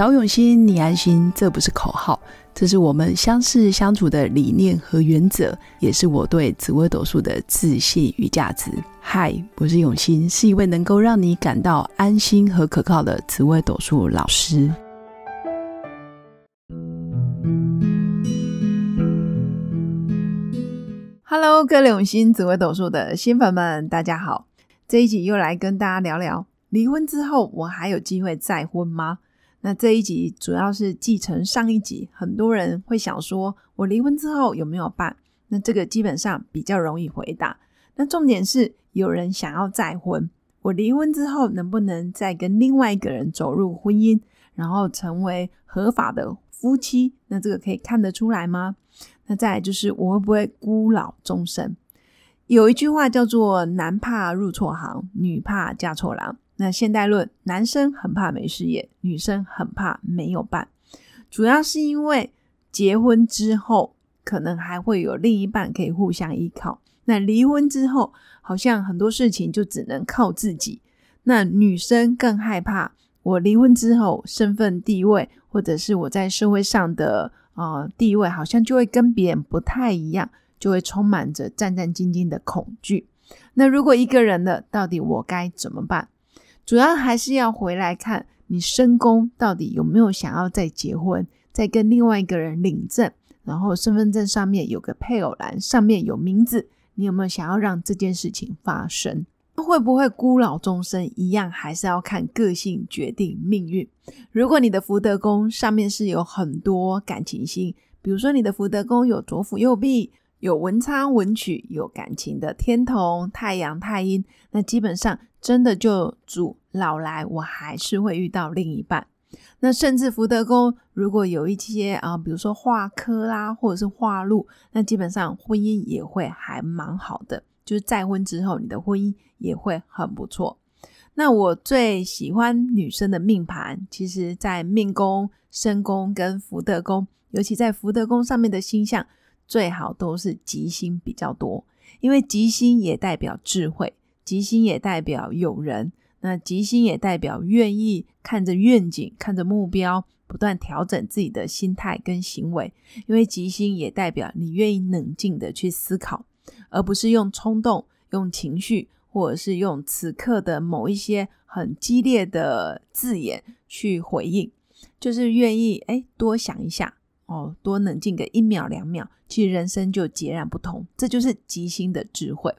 找永新，你安心，这不是口号，这是我们相识相处的理念和原则，也是我对紫微斗数的自信与价值。嗨，我是永新，是一位能够让你感到安心和可靠的紫微斗数老师。Hello，各位永新紫微斗数的新粉们，大家好！这一集又来跟大家聊聊，离婚之后我还有机会再婚吗？那这一集主要是继承上一集，很多人会想说，我离婚之后有没有办？那这个基本上比较容易回答。那重点是有人想要再婚，我离婚之后能不能再跟另外一个人走入婚姻，然后成为合法的夫妻？那这个可以看得出来吗？那再来就是我会不会孤老终生？有一句话叫做“男怕入错行，女怕嫁错郎”。那现代论，男生很怕没事业，女生很怕没有伴，主要是因为结婚之后可能还会有另一半可以互相依靠，那离婚之后好像很多事情就只能靠自己。那女生更害怕，我离婚之后身份地位或者是我在社会上的呃地位，好像就会跟别人不太一样，就会充满着战战兢兢的恐惧。那如果一个人了，到底我该怎么办？主要还是要回来看你身宫到底有没有想要再结婚，再跟另外一个人领证，然后身份证上面有个配偶栏，上面有名字，你有没有想要让这件事情发生？会不会孤老终生？一样还是要看个性决定命运。如果你的福德宫上面是有很多感情星，比如说你的福德宫有左辅右弼。有文昌文曲，有感情的天同、太阳、太阴，那基本上真的就主老来，我还是会遇到另一半。那甚至福德宫如果有一些啊，比如说化科啦，或者是化禄，那基本上婚姻也会还蛮好的，就是再婚之后，你的婚姻也会很不错。那我最喜欢女生的命盘，其实在命宫、身宫跟福德宫，尤其在福德宫上面的星象。最好都是吉星比较多，因为吉星也代表智慧，吉星也代表有人，那吉星也代表愿意看着愿景、看着目标，不断调整自己的心态跟行为。因为吉星也代表你愿意冷静的去思考，而不是用冲动、用情绪，或者是用此刻的某一些很激烈的字眼去回应，就是愿意哎多想一下。哦，多冷静个一秒两秒，其实人生就截然不同。这就是吉星的智慧。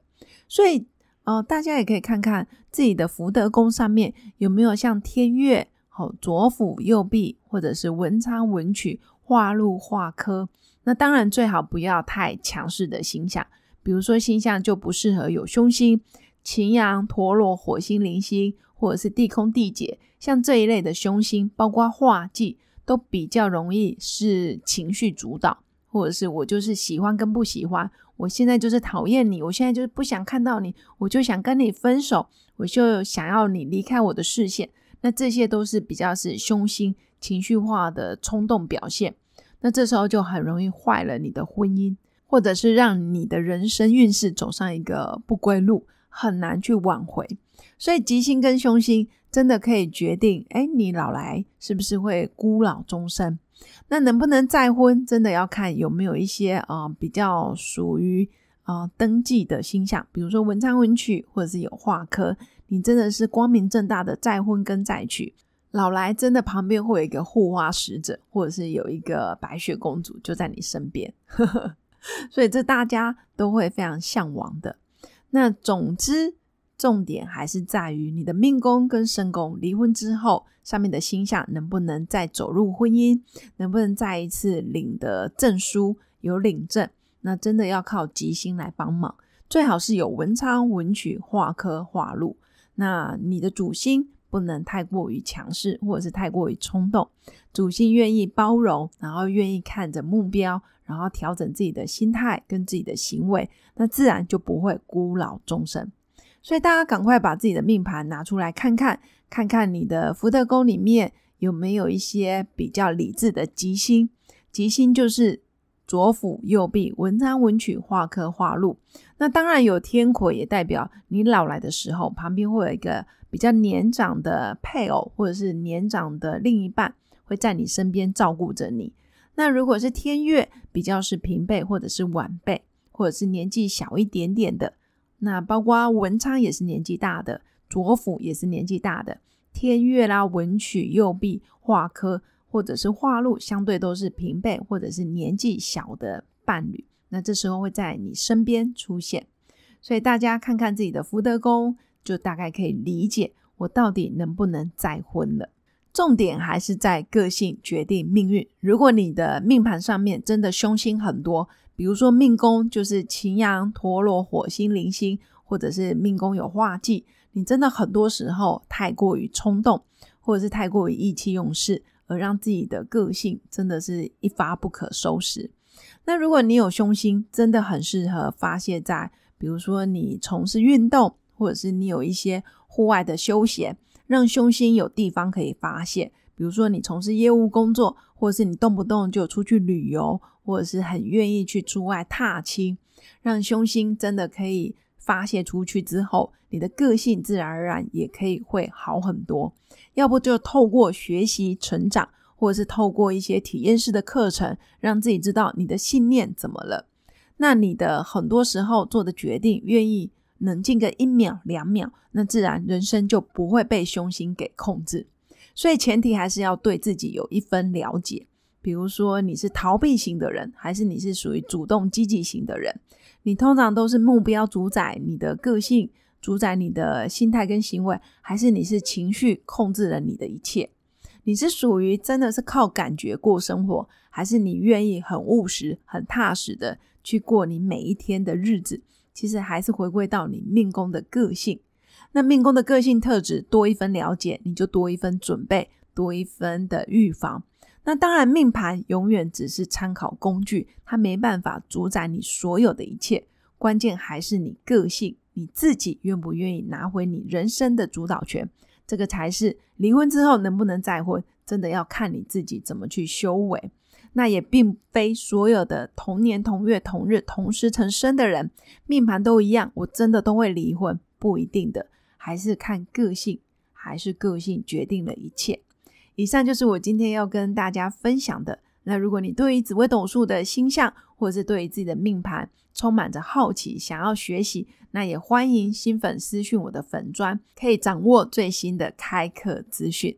所以，呃，大家也可以看看自己的福德宫上面有没有像天月、好左辅右弼，或者是文昌文曲化禄化科。那当然最好不要太强势的星象，比如说星象就不适合有凶星、擎羊、陀螺、火星、铃星，或者是地空地劫，像这一类的凶星，包括化忌。都比较容易是情绪主导，或者是我就是喜欢跟不喜欢，我现在就是讨厌你，我现在就是不想看到你，我就想跟你分手，我就想要你离开我的视线。那这些都是比较是凶心、情绪化的冲动表现。那这时候就很容易坏了你的婚姻，或者是让你的人生运势走上一个不归路，很难去挽回。所以吉星跟凶星。真的可以决定，哎，你老来是不是会孤老终生？那能不能再婚，真的要看有没有一些啊比较属于啊登记的星象，比如说文昌文曲，或者是有化科，你真的是光明正大的再婚跟再娶，老来真的旁边会有一个护花使者，或者是有一个白雪公主就在你身边，所以这大家都会非常向往的。那总之。重点还是在于你的命宫跟身宫离婚之后，上面的星象能不能再走入婚姻，能不能再一次领得证书，有领证，那真的要靠吉星来帮忙，最好是有文昌、文曲、化科、化禄。那你的主星不能太过于强势，或者是太过于冲动，主星愿意包容，然后愿意看着目标，然后调整自己的心态跟自己的行为，那自然就不会孤老终生。所以大家赶快把自己的命盘拿出来看看，看看你的福德宫里面有没有一些比较理智的吉星。吉星就是左辅右弼、文昌文曲、化科化禄。那当然有天魁，也代表你老来的时候，旁边会有一个比较年长的配偶，或者是年长的另一半，会在你身边照顾着你。那如果是天月，比较是平辈或者是晚辈，或者是年纪小一点点的。那包括文昌也是年纪大的，左辅也是年纪大的。天月啦，文曲、右弼、化科或者是化禄，相对都是平辈或者是年纪小的伴侣。那这时候会在你身边出现，所以大家看看自己的福德宫，就大概可以理解我到底能不能再婚了。重点还是在个性决定命运。如果你的命盘上面真的凶星很多，比如说命宫就是擎羊、陀罗、火星、铃星，或者是命宫有化忌。你真的很多时候太过于冲动，或者是太过于意气用事，而让自己的个性真的是一发不可收拾。那如果你有凶星，真的很适合发泄在，比如说你从事运动，或者是你有一些户外的休闲，让凶星有地方可以发泄。比如说你从事业务工作，或者是你动不动就出去旅游，或者是很愿意去出外踏青，让凶星真的可以。发泄出去之后，你的个性自然而然也可以会好很多。要不就透过学习成长，或者是透过一些体验式的课程，让自己知道你的信念怎么了。那你的很多时候做的决定，愿意冷静个一秒两秒，那自然人生就不会被凶心给控制。所以前提还是要对自己有一分了解。比如说你是逃避型的人，还是你是属于主动积极型的人？你通常都是目标主宰你的个性，主宰你的心态跟行为，还是你是情绪控制了你的一切？你是属于真的是靠感觉过生活，还是你愿意很务实、很踏实的去过你每一天的日子？其实还是回归到你命宫的个性。那命宫的个性特质多一分了解，你就多一分准备，多一分的预防。那当然，命盘永远只是参考工具，它没办法主宰你所有的一切。关键还是你个性，你自己愿不愿意拿回你人生的主导权，这个才是离婚之后能不能再婚，真的要看你自己怎么去修为。那也并非所有的同年同月同日同时成生的人，命盘都一样，我真的都会离婚，不一定的，还是看个性，还是个性决定了一切。以上就是我今天要跟大家分享的。那如果你对于紫微斗数的星象，或者是对于自己的命盘充满着好奇，想要学习，那也欢迎新粉私讯我的粉砖，可以掌握最新的开课资讯。